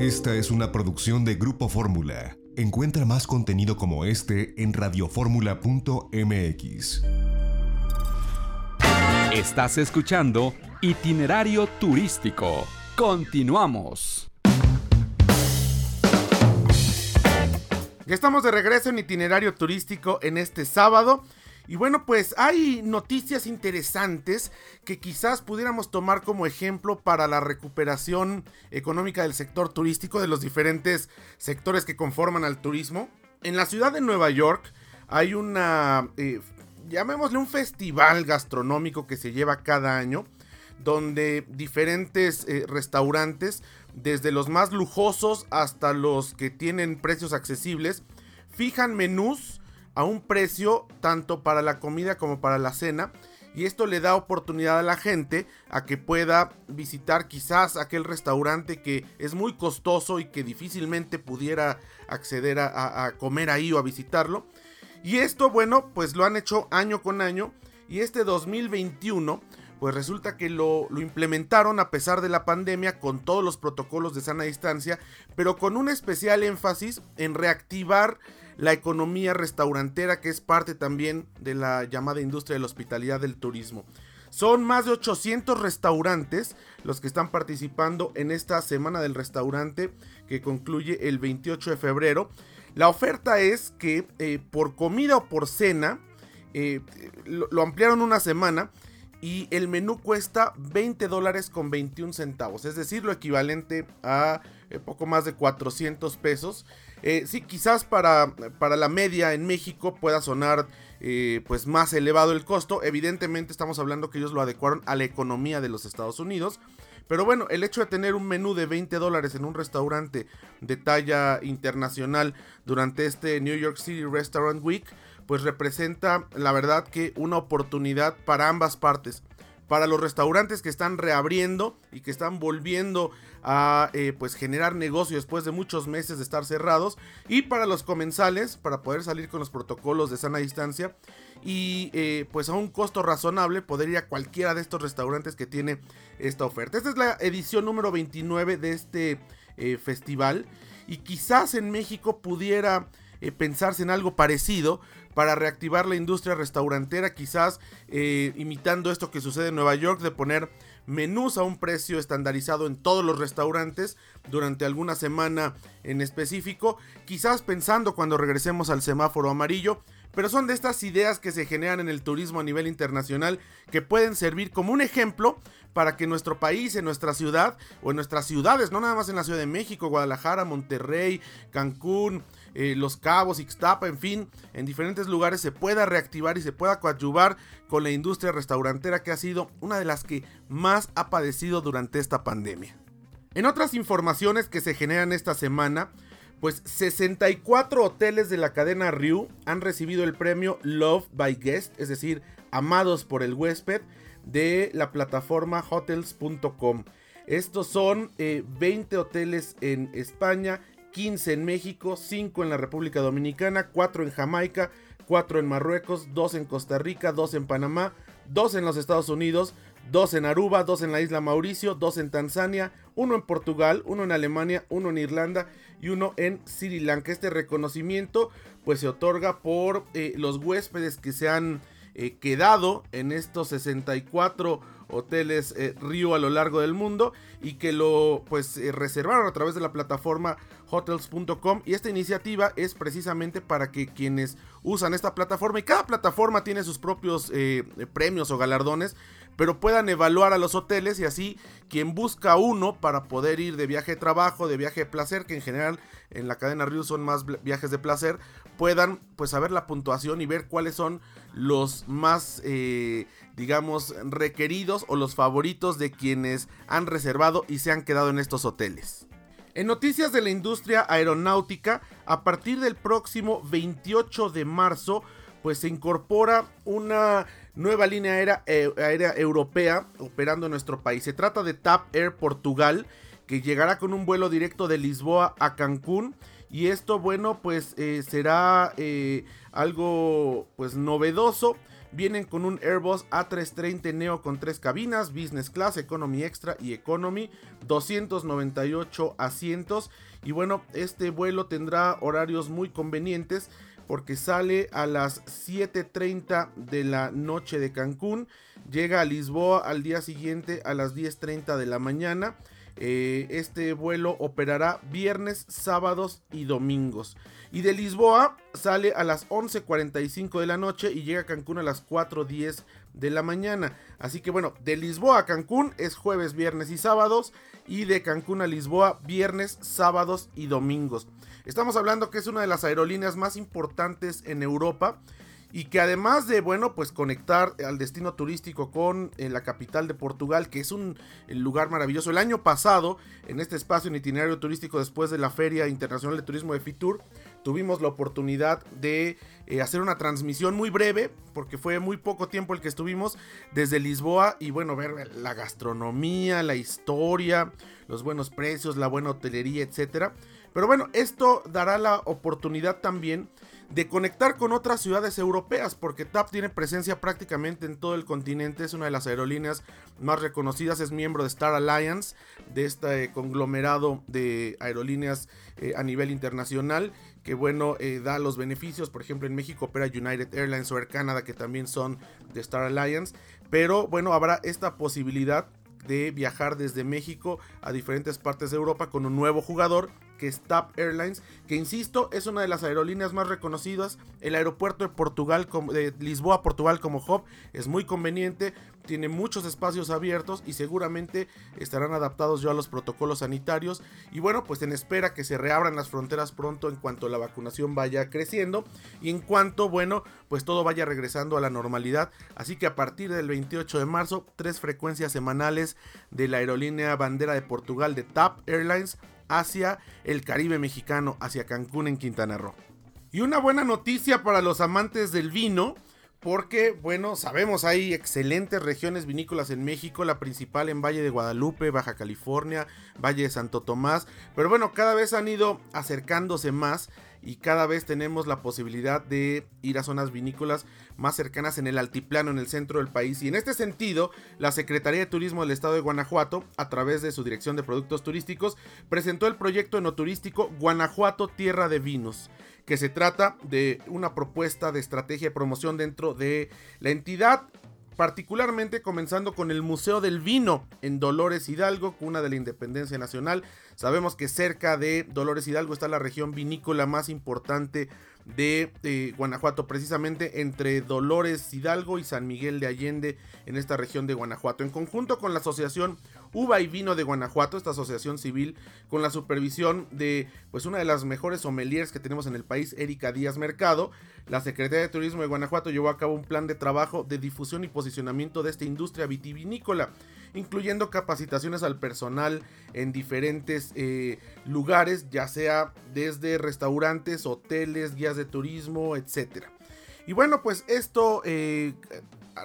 Esta es una producción de Grupo Fórmula. Encuentra más contenido como este en radioformula.mx. Estás escuchando Itinerario Turístico. Continuamos. Ya estamos de regreso en Itinerario Turístico en este sábado. Y bueno, pues hay noticias interesantes que quizás pudiéramos tomar como ejemplo para la recuperación económica del sector turístico, de los diferentes sectores que conforman al turismo. En la ciudad de Nueva York hay una, eh, llamémosle un festival gastronómico que se lleva cada año, donde diferentes eh, restaurantes, desde los más lujosos hasta los que tienen precios accesibles, fijan menús a un precio tanto para la comida como para la cena. Y esto le da oportunidad a la gente a que pueda visitar quizás aquel restaurante que es muy costoso y que difícilmente pudiera acceder a, comer ahí o a visitarlo. Y esto, bueno, pues lo han hecho año con año. Y este 2021, pues resulta que lo, lo, implementaron a pesar de la pandemia con todos los protocolos de sana distancia, pero con un especial énfasis en reactivar la economía restaurantera que es parte también de la llamada industria de la hospitalidad del turismo. Son más de 800 restaurantes los que están participando en esta semana del restaurante que concluye el 28 de febrero. La oferta es que eh, por comida o por cena, eh, lo, ampliaron una semana y el menú cuesta 20 dólares con 21 centavos, es decir, lo equivalente a eh, poco más de 400 pesos. Eh, sí, quizás para, para, la media en México pueda sonar eh, pues más elevado el costo. Evidentemente estamos hablando que ellos lo adecuaron a la economía de los Estados Unidos. Pero bueno, el hecho de tener un menú de 20 dólares en un restaurante de talla internacional durante este New York City Restaurant Week, pues representa la verdad que una oportunidad para ambas partes para los restaurantes que están reabriendo y que están volviendo a eh, pues generar negocio después de muchos meses de estar cerrados y para los comensales para poder salir con los protocolos de sana distancia y eh, pues a un costo razonable poder ir a cualquiera de estos restaurantes que tiene esta oferta. Esta es la edición número 29 de este eh, festival y quizás en México pudiera pensarse en algo parecido para reactivar la industria restaurantera, quizás eh, imitando esto que sucede en Nueva York de poner menús a un precio estandarizado en todos los restaurantes durante alguna semana en específico, quizás pensando cuando regresemos al semáforo amarillo, pero son de estas ideas que se generan en el turismo a nivel internacional que pueden servir como un ejemplo para que nuestro país, en nuestra ciudad o en nuestras ciudades, no nada más en la Ciudad de México, Guadalajara, Monterrey, Cancún, eh, Los Cabos, Ixtapa, en fin, en diferentes lugares se pueda reactivar y se pueda coadyuvar con la industria restaurantera que ha sido una de las que más ha padecido durante esta pandemia. En otras informaciones que se generan esta semana, pues 64 hoteles de la cadena Ryu han recibido el premio Love by Guest, es decir, amados por el huésped, de la plataforma hotels.com. Estos son 20 eh, hoteles en España 15 en México, 5 en la República Dominicana, 4 en Jamaica, 4 en Marruecos, 2 en Costa Rica, 2 en Panamá, 2 en los Estados Unidos, 2 en Aruba, 2 en la isla Mauricio, 2 en Tanzania, 1 en Portugal, 1 en Alemania, 1 en Irlanda y 1 en Sri Lanka. Este reconocimiento pues se otorga por eh, los huéspedes que se han eh, quedado en estos 64 hoteles eh, Río a lo largo del mundo y que lo pues eh, reservaron a través de la plataforma hotels.com y esta iniciativa es precisamente para que quienes usan esta plataforma y cada plataforma tiene sus propios eh, premios o galardones pero puedan evaluar a los hoteles y así quien busca uno para poder ir de viaje de trabajo, de viaje de placer, que en general en la cadena Río son más viajes de placer, puedan pues saber la puntuación y ver cuáles son los más eh, digamos requeridos o los favoritos de quienes han reservado y se han quedado en estos hoteles. En noticias de la industria aeronáutica, a partir del próximo 28 de marzo, pues se incorpora una nueva línea aérea, eh, aérea, europea operando en nuestro país. Se trata de TAP Air Portugal, que llegará con un vuelo directo de Lisboa a Cancún. Y esto, bueno, pues eh, será eh, algo pues novedoso Vienen con un Airbus A330 Neo con tres cabinas, Business Class, Economy Extra y Economy, 298 asientos. Y bueno, este vuelo tendrá horarios muy convenientes porque sale a las 7.30 de la noche de Cancún, llega a Lisboa al día siguiente a las 10.30 de la mañana. Eh, este vuelo operará viernes, sábados y domingos. Y de Lisboa sale a las 11.45 de la noche y llega a Cancún a las 4.10 de la mañana. Así que bueno, de Lisboa a Cancún es jueves, viernes y sábados. Y de Cancún a Lisboa, viernes, sábados y domingos. Estamos hablando que es una de las aerolíneas más importantes en Europa y que además de, bueno, pues conectar al destino turístico con eh, la capital de Portugal, que es un lugar maravilloso. El año pasado, en este espacio en itinerario turístico después de la Feria Internacional de Turismo de Fitur, tuvimos la oportunidad de eh, hacer una transmisión muy breve, porque fue muy poco tiempo el que estuvimos desde Lisboa y bueno, ver la gastronomía, la historia, los buenos precios, la buena hotelería, etcétera. Pero bueno, esto dará la oportunidad también de conectar con otras ciudades europeas, porque TAP tiene presencia prácticamente en todo el continente, es una de las aerolíneas más reconocidas, es miembro de Star Alliance, de este conglomerado de aerolíneas eh, a nivel internacional, que bueno, eh, da los beneficios, por ejemplo en México opera United Airlines o Air Canada, que también son de Star Alliance, pero bueno, habrá esta posibilidad de viajar desde México a diferentes partes de Europa con un nuevo jugador que es TAP Airlines, que insisto, es una de las aerolíneas más reconocidas. El aeropuerto de Portugal, de Lisboa, Portugal como hub, es muy conveniente, tiene muchos espacios abiertos y seguramente estarán adaptados ya a los protocolos sanitarios. Y bueno, pues en espera que se reabran las fronteras pronto en cuanto la vacunación vaya creciendo y en cuanto, bueno, pues todo vaya regresando a la normalidad. Así que a partir del 28 de marzo, tres frecuencias semanales de la aerolínea bandera de Portugal de TAP Airlines hacia el Caribe mexicano, hacia Cancún en Quintana Roo. Y una buena noticia para los amantes del vino, porque, bueno, sabemos hay excelentes regiones vinícolas en México, la principal en Valle de Guadalupe, Baja California, Valle de Santo Tomás, pero bueno, cada vez han ido acercándose más y cada vez tenemos la posibilidad de ir a zonas vinícolas más cercanas en el altiplano en el centro del país. Y en este sentido la Secretaría de Turismo del Estado de Guanajuato a través de su Dirección de Productos Turísticos presentó el proyecto enoturístico Guanajuato Tierra de Vinos que se trata de una propuesta de estrategia de promoción dentro de la entidad particularmente comenzando con el Museo del Vino en Dolores Hidalgo, cuna de la Independencia Nacional. Sabemos que cerca de Dolores Hidalgo está la región vinícola más importante de eh, Guanajuato, precisamente entre Dolores Hidalgo y San Miguel de Allende en esta región de Guanajuato. En conjunto con la Asociación Uva y Vino de Guanajuato, esta asociación civil, con la supervisión de pues una de las mejores sommeliers que tenemos en el país, Erika Díaz Mercado, la Secretaría de Turismo de Guanajuato llevó a cabo un plan de trabajo de difusión y posicionamiento de esta industria vitivinícola incluyendo capacitaciones al personal en diferentes eh, lugares, ya sea desde restaurantes, hoteles, guías de turismo, etc. Y bueno, pues esto eh,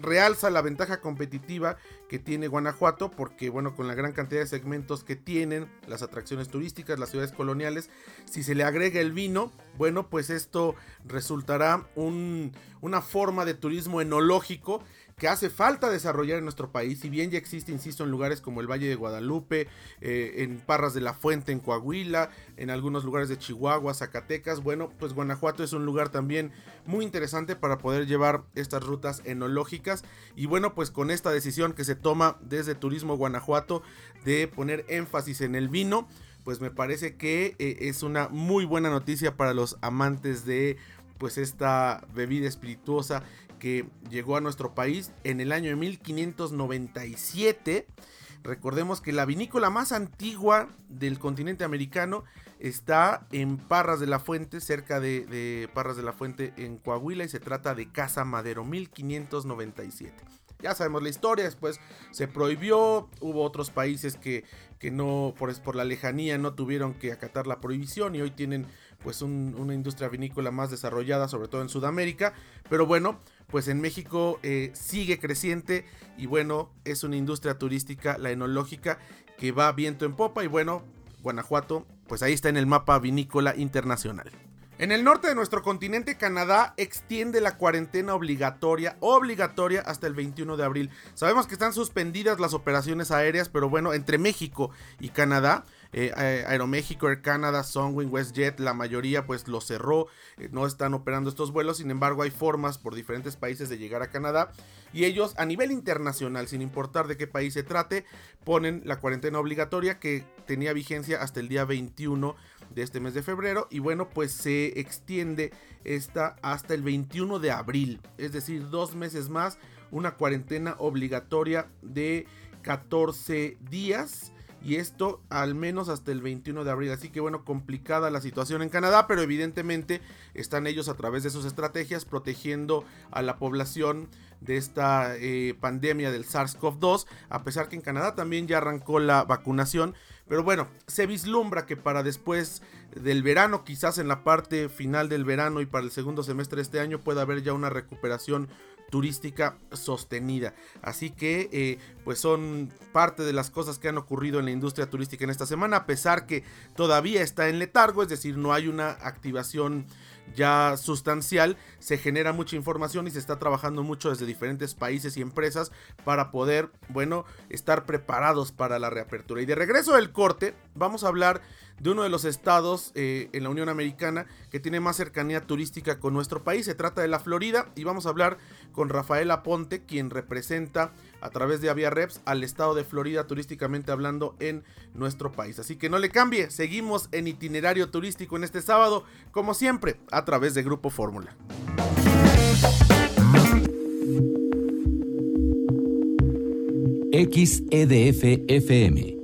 realza la ventaja competitiva que tiene Guanajuato porque bueno con la gran cantidad de segmentos que tienen las atracciones turísticas las ciudades coloniales si se le agrega el vino bueno pues esto resultará una forma de turismo enológico que hace falta desarrollar en nuestro país, si bien ya existe, insisto, en lugares como el Valle de Guadalupe, eh, en Parras de la Fuente, en Coahuila, en algunos lugares de Chihuahua, Zacatecas, bueno, pues Guanajuato es un lugar también muy interesante para poder llevar estas rutas enológicas. Y bueno, pues con esta decisión que se toma desde Turismo Guanajuato de poner énfasis en el vino, pues me parece que eh, es una muy buena noticia para los amantes de pues esta bebida espirituosa que llegó a nuestro país en el año de 1597. Recordemos que la vinícola más antigua del continente americano está en Parras de la Fuente, cerca de, Parras de la Fuente en Coahuila y se trata de Casa Madero 1597. Ya sabemos la historia, después se prohibió, hubo otros países que, que no, por, por la lejanía, no tuvieron que acatar la prohibición y hoy tienen pues una industria vinícola más desarrollada, sobre todo en Sudamérica. Pero bueno, pues en México eh, sigue creciente y bueno, es una industria turística, la enológica, que va viento en popa y bueno, Guanajuato, pues ahí está en el mapa vinícola internacional. En el norte de nuestro continente, Canadá extiende la cuarentena obligatoria, obligatoria hasta el 21 de abril. Sabemos que están suspendidas las operaciones aéreas, pero bueno, entre México y Canadá, eh, Aeroméxico, Air Canada, Sunwing, WestJet, la mayoría pues lo cerró, eh, no están operando estos vuelos, sin embargo hay formas por diferentes países de llegar a Canadá. Y ellos a nivel internacional, sin importar de qué país se trate, ponen la cuarentena obligatoria que tenía vigencia hasta el día 21 de este mes de febrero. Y bueno pues se extiende esta hasta el 21 de abril, es decir, dos meses más, una cuarentena obligatoria de 14 días y esto al menos hasta el 21 de abril. Así que bueno, complicada la situación en Canadá, pero evidentemente están ellos a través de sus estrategias protegiendo a la población de esta eh, pandemia del SARS-CoV-2, a pesar que en Canadá también ya arrancó la vacunación. Pero bueno, se vislumbra que para después del verano, quizás en la parte final del verano y para el segundo semestre de este año pueda haber ya una recuperación turística sostenida. Así que eh, pues son parte de las cosas que han ocurrido en la industria turística en esta semana, a pesar que todavía está en letargo, es decir, no hay una activación ya sustancial, se genera mucha información y se está trabajando mucho desde diferentes países y empresas para poder, bueno, estar preparados para la reapertura. Y de regreso del corte, vamos a hablar de uno de los estados eh, en la Unión Americana que tiene más cercanía turística con nuestro país. Se trata de la Florida y vamos a hablar con Rafael Aponte, quien representa a través de Avia Reps al estado de Florida turísticamente hablando en nuestro país. Así que no le cambie, seguimos en itinerario turístico en este sábado, como siempre, a través de Grupo Fórmula. XEDF FM